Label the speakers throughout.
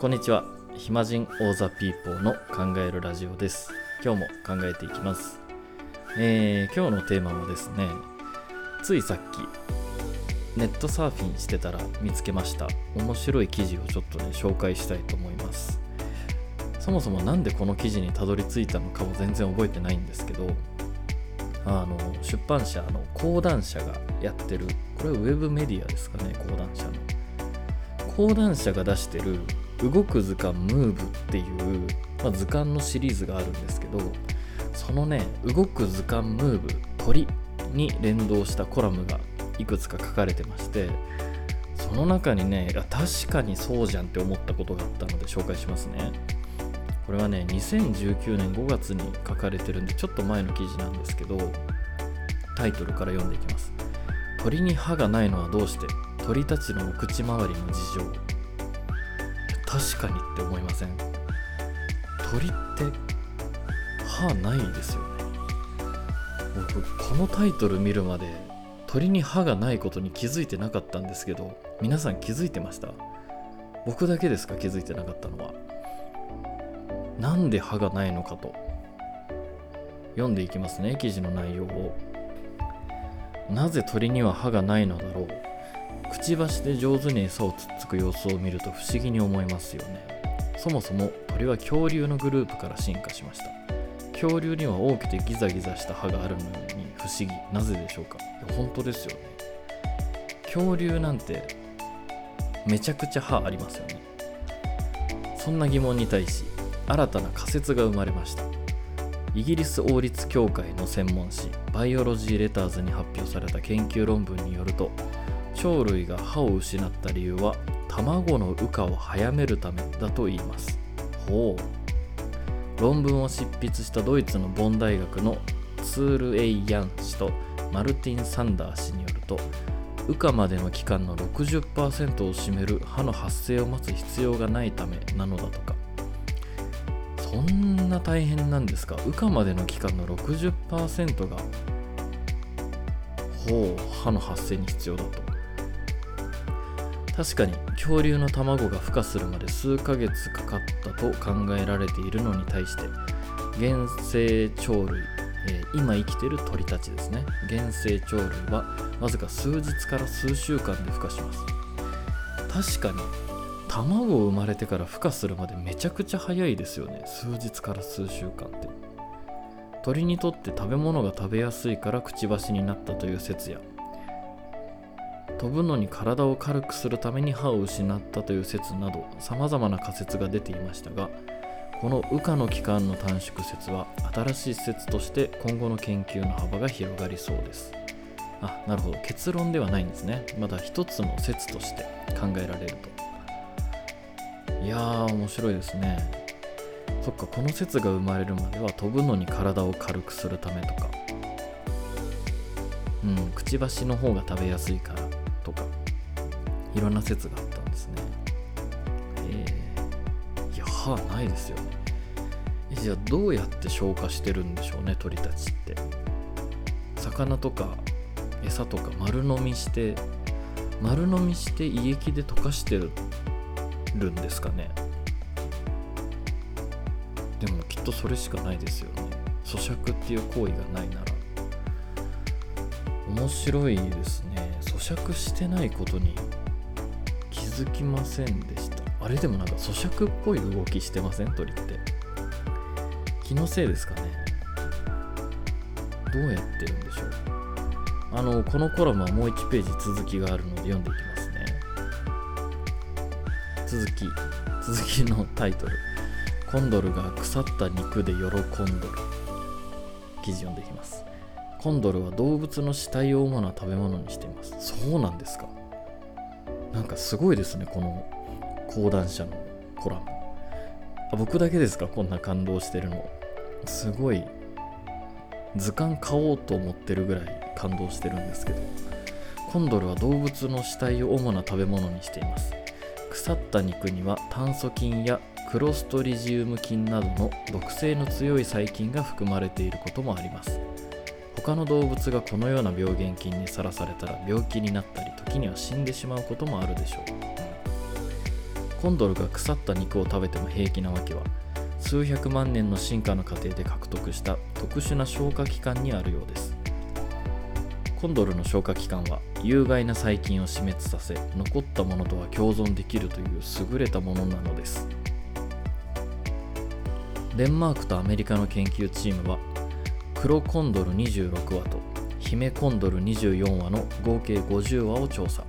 Speaker 1: こんにちは。暇人オーザピーポーの考えるラジオです。今日も考えていきます。えー、今日のテーマはですねついさっきネットサーフィンしてたら見つけました。面白い記事をちょっとね紹介したいと思います。そもそも何でこの記事にたどり着いたのかも全然覚えてないんですけどあの出版社の講談社がやってる。これはウェブメディアですかね講談社の。講談社が出してる動く図鑑ムーブっていう、まあ、図鑑のシリーズがあるんですけどそのね動く図鑑ムーブ鳥に連動したコラムがいくつか書かれてましてその中にね確かにそうじゃんって思ったことがあったので紹介しますね。これはね2019年5月に書かれてるんでちょっと前の記事なんですけどタイトルから読んでいきます。鳥に歯がないのはどうして？鳥たちのお口周りの事情。確かにって思いません？鳥って歯ないですよね。僕このタイトル見るまで鳥に歯がないことに気づいてなかったんですけど皆さん気づいてました？僕だけですか？気づいてなかったのは。なんで歯がないのかと。読んでいきますね記事の内容を。なぜ鳥には歯がないのだろう？くちばしで上手に餌をつっつく様子を見ると不思議に思いますよね。そもそも鳥は恐竜のグループから進化しました。恐竜には大きくてギザギザした歯があるのに不思議。なぜでしょうか？本当ですよね。恐竜なんてめちゃくちゃ歯ありますよね。そんな疑問に対し新たな仮説が生まれました。イギリス王立協会の専門誌バイオロジー・レターズに発表された研究論文によると鳥類が歯を失った理由は卵の羽化を早めるためだと言います。ほう。論文を執筆したドイツのボン大学のツール・エイ・ヤン氏とマルティン・サンダー氏によると羽化までの期間の60%を占める歯の発生を待つ必要がないためなのだとか。そんな大変なんですか？羽化までの期間の60%がほう歯の発生に必要だと。確かに恐竜の卵が孵化するまで数ヶ月かかったと考えられているのに対して原生鳥類、えー、今生きている鳥たちですね。原生鳥類はわずか数日から数週間で孵化します。確かに卵を生まれてから孵化するまでめちゃくちゃ早いですよね。数日から数週間って。鳥にとって食べ物が食べやすいからくちばしになったという説や飛ぶのに体を軽くするために歯を失ったという説など様々な仮説が出ていましたがこの羽化の期間の短縮説は新しい説として今後の研究の幅が広がりそうです。あなるほど。結論ではないんですね。まだ一つの説として考えられると。いやー面白いですね。そっかこの説が生まれるまでは飛ぶのに体を軽くするためとか。うんくちばしの方が食べやすいから。とかいろんな説があったんですね。えー、いや歯ないですよね。じゃあどうやって消化してるんでしょうね鳥たちって。魚とか餌とか丸飲みして丸飲みして胃液で溶かしてるんですかね。でもきっとそれしかないですよね。咀嚼っていう行為がないなら。面白いですね。咀嚼してないことに気づきませんでした。あれでもなんか咀嚼っぽい動きしてません？鳥って。気のせいですかね。どうやってるんでしょう。あのこのコラムはもう1ページ続きがあるので読んでいきますね。続き続きのタイトル。コンドルが腐った肉で喜んどる。記事読んでいきます。コンドルは動物の死体を主な食べ物にしています。そうなんですか。なんかすごいですねこの講談社のコラム。あ僕だけですかこんな感動してるの。すごい図鑑買おうと思ってるぐらい感動してるんですけど。コンドルは動物の死体を主な食べ物にしています。腐った肉には炭疽菌やクロストリジウム菌などの毒性の強い細菌が含まれていることもあります。他の動物がこのような病原菌にさらされたら病気になったり時には死んでしまうこともあるでしょう。コンドルが腐った肉を食べても平気なわけは数百万年の進化の過程で獲得した特殊な消化器官にあるようです。コンドルの消化器官は有害な細菌を死滅させ残ったものとは共存できるという優れたものなのです。デンマークとアメリカの研究チームは黒コンドル26羽と姫コンドル24羽の合計50羽を調査。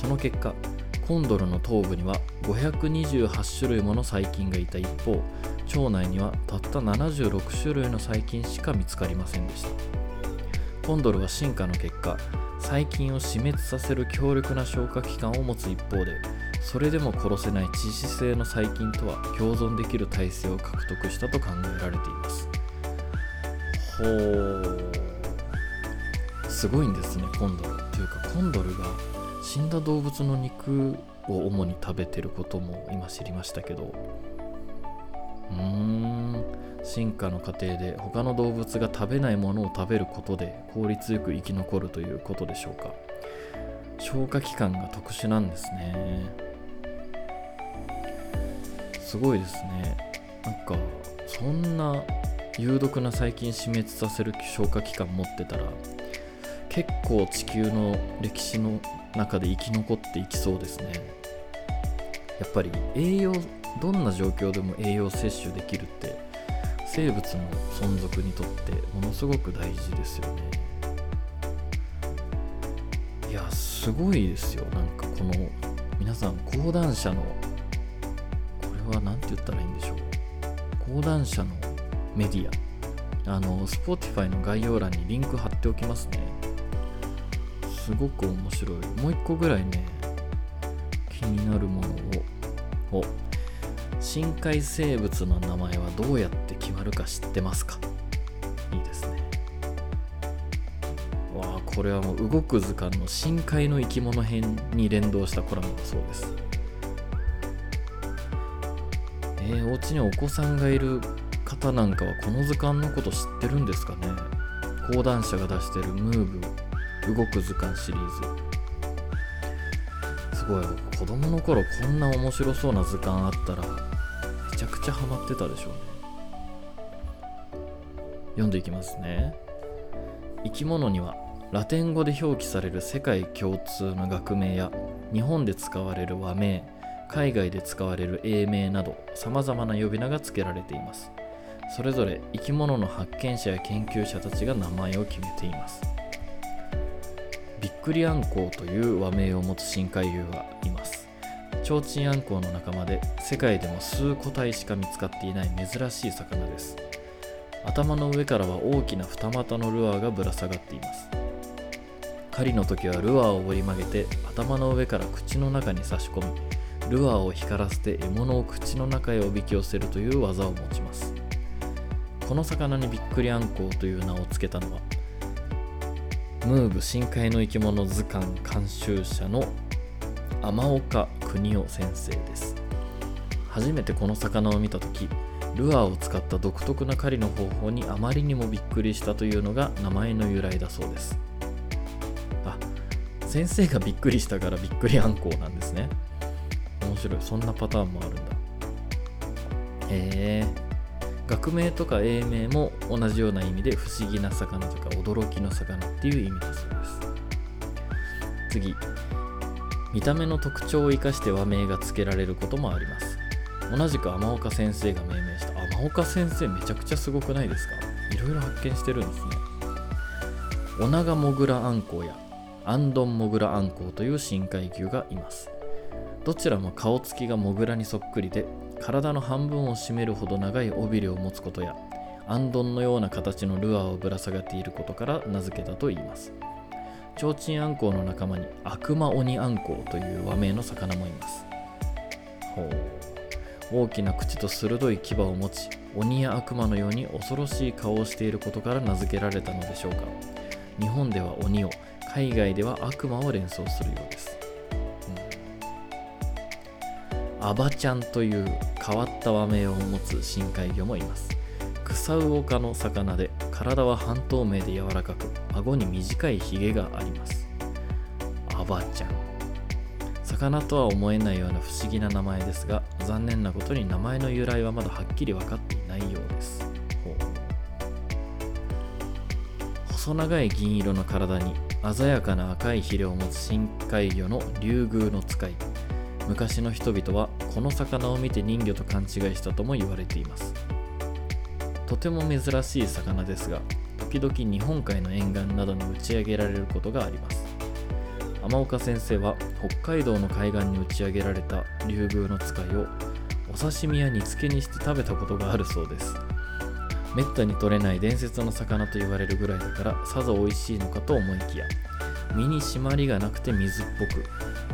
Speaker 1: その結果コンドルの頭部には528種類もの細菌がいた一方腸内にはたった76種類の細菌しか見つかりませんでした。コンドルは進化の結果細菌を死滅させる強力な消化器官を持つ一方でそれでも殺せない致死性の細菌とは共存できる体制を獲得したと考えられています。ほう。すごいんですねコンドルというかコンドルが死んだ動物の肉を主に食べてることも今知りましたけど。うーん。進化の過程で他の動物が食べないものを食べることで効率よく生き残るということでしょうか。消化器官が特殊なんですね。すごいですね。なんかそんな有毒な細菌死滅させる消化器官持ってたら結構地球の歴史の中で生き残っていきそうですね。やっぱり栄養どんな状況でも栄養摂取できるって生物の存続にとってものすごく大事ですよね。いやすごいですよ。なんかこの皆さん講談社のこれは何て言ったらいいんでしょう。講談社のメディア。あの Spotify の概要欄にリンク貼っておきますね。すごく面白い。もう一個ぐらいね気になるものを。お。深海生物の名前はどうやって決まるか知ってますか？いいですね。わあこれはもう動く図鑑の深海の生き物編に連動したコラムだそうです。えー、お家にお子さんがいる方なんかはこの図鑑のこと知ってるんですかね？講談社が出してるムーブ動く図鑑シリーズ。すごい子供の頃こんな面白そうな図鑑あったらめちゃくちゃハマってたでしょうね。読んでいきますね。生き物にはラテン語で表記される世界共通の学名や日本で使われる和名海外で使われる英名など様々な呼び名が付けられています。それぞれ生き物の発見者や研究者たちが名前を決めています。ビックリアンコウという和名を持つ深海魚がいます。チョウチンアンコウの仲間で世界でも数個体しか見つかっていない珍しい魚です。頭の上からは大きな二股のルアーがぶら下がっています。狩りの時はルアーを折り曲げて頭の上から口の中に差し込みルアーを光らせて獲物を口の中へおびき寄せるという技を持ちます。この魚にビックリアンコウという名を付けたのはムーブ深海の生き物図鑑監修者の天岡邦夫先生です。初めてこの魚を見た時ルアーを使った独特な狩りの方法にあまりにもびっくりしたというのが名前の由来だそうです。あ先生がびっくりしたからびっくりあんこうなんですね。面白い。そんなパターンもあるんだ。へえ学名とか英名も同じような意味で不思議な魚とか驚きの魚っていう意味だそうです。次見た目の特徴を生かして和名が付けられることもあります。同じく天岡先生が命名した天岡先生めちゃくちゃすごくないですか？いろいろ発見してるんですね。オナガモグラアンコウやアンドンモグラアンコウという深海魚がいます。どちらも顔つきがモグラにそっくりで体の半分を占めるほど長い尾びれを持つことやアンドンのような形のルアーをぶら下がっていることから名付けたといいます。チョウチンアンコウの仲間に悪魔鬼アンコウという和名の魚もいます。ほう。大きな口と鋭い牙を持ち鬼や悪魔のように恐ろしい顔をしていることから名付けられたのでしょうか。日本では鬼を海外では悪魔を連想するようです。アバちゃんという変わった和名を持つ深海魚もいます。クサウオ科の魚で体は半透明で柔らかく顎に短いヒゲがあります。アバちゃん。魚とは思えないような不思議な名前ですが残念なことに名前の由来はまだはっきり分かっていないようです。細長い銀色の体に鮮やかな赤いヒレを持つ深海魚の竜宮の使い。昔の人々はこの魚を見て人魚と勘違いしたとも言われています。とても珍しい魚ですが時々日本海の沿岸などに打ち上げられることがあります。天岡先生は北海道の海岸に打ち上げられた竜宮の使いをお刺身や煮付けにして食べたことがあるそうです。めったに取れない伝説の魚と言われるぐらいだからさぞ美味しいのかと思いきや身に締まりがなくて水っぽく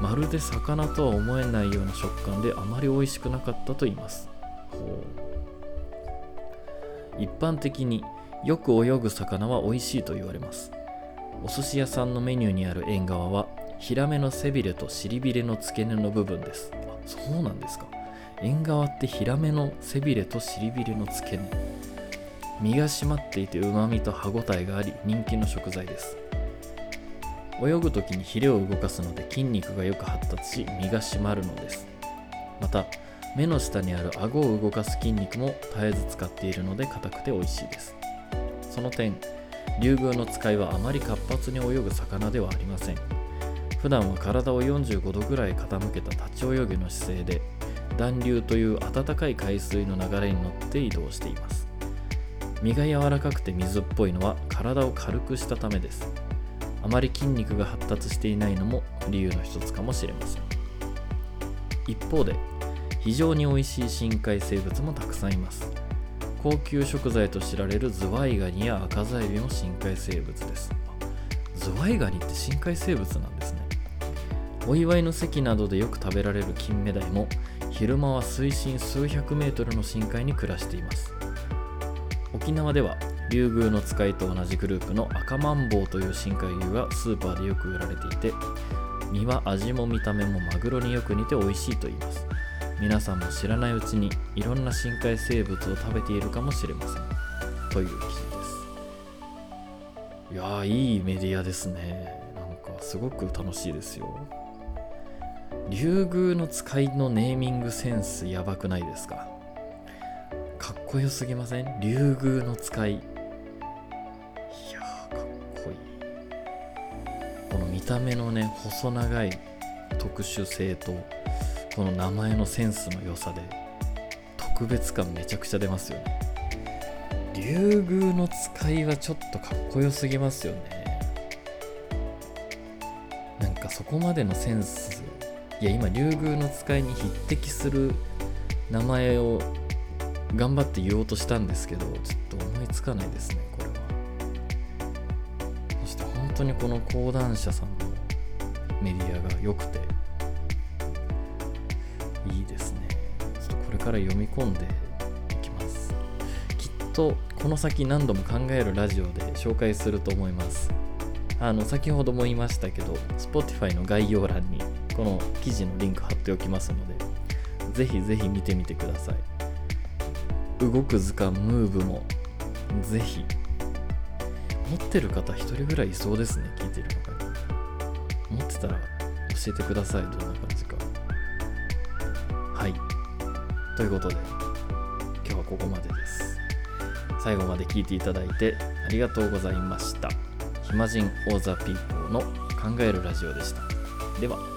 Speaker 1: まるで魚とは思えないような食感であまり美味しくなかったと言います。一般的によく泳ぐ魚は美味しいと言われます。お寿司屋さんのメニューにある縁側はヒラメの背びれと尻びれの付け根の部分です。あそうなんですか。縁側ってヒラメの背びれと尻びれの付け根。身が締まっていてうまみと歯ごたえがあり人気の食材です。泳ぐ時にヒレを動かすので筋肉がよく発達し身が締まるのです。また目の下にある顎を動かす筋肉も絶えず使っているので硬くて美味しいです。その点竜宮の使いはあまり活発に泳ぐ魚ではありません。普段は体を45度ぐらい傾けた立ち泳ぎの姿勢で暖流という暖かい海水の流れに乗って移動しています。身が柔らかくて水っぽいのは体を軽くしたためです。あまり筋肉が発達していないのも理由の一つかもしれません。一方で非常に美味しい深海生物もたくさんいます。高級食材と知られるズワイガニや赤ザエビも深海生物です。ズワイガニって深海生物なんですね。お祝いの席などでよく食べられる金目鯛も昼間は水深数百メートルの深海に暮らしています。沖縄では竜宮の使いと同じグループの赤マンボウという深海魚がスーパーでよく売られていて身は味も見た目もマグロによく似て美味しいと言います。皆さんも知らないうちにいろんな深海生物を食べているかもしれません。という記事です。いやーいいメディアですね。なんかすごく楽しいですよ。竜宮の使いのネーミングセンスやばくないですか？かっこよすぎません？竜宮の使い。この見た目のね細長い特殊性とこの名前のセンスの良さで特別感めちゃくちゃ出ますよね。竜宮の使いはちょっとかっこよすぎますよね。なんかそこまでのセンス。いや今竜宮の使いに匹敵する名前を頑張って言おうとしたんですけどちょっと思いつかないですねこれ。当にこの講談社さんのメディアが良くていいですね。ちょっとこれから読み込んでいきます。きっとこの先何度も考えるラジオで紹介すると思います。あの先ほども言いましたけど Spotify の概要欄にこの記事のリンク貼っておきますのでぜひぜひ見てみてください。動く図鑑ムーブもぜひ持ってる方一人ぐらいいそうですね聞いてる中に持ってたら教えてくださいどんな感じか。はい。ということで今日はここまでです。最後まで聞いていただいてありがとうございました。暇人オーザピーポーの考えるラジオでした。では。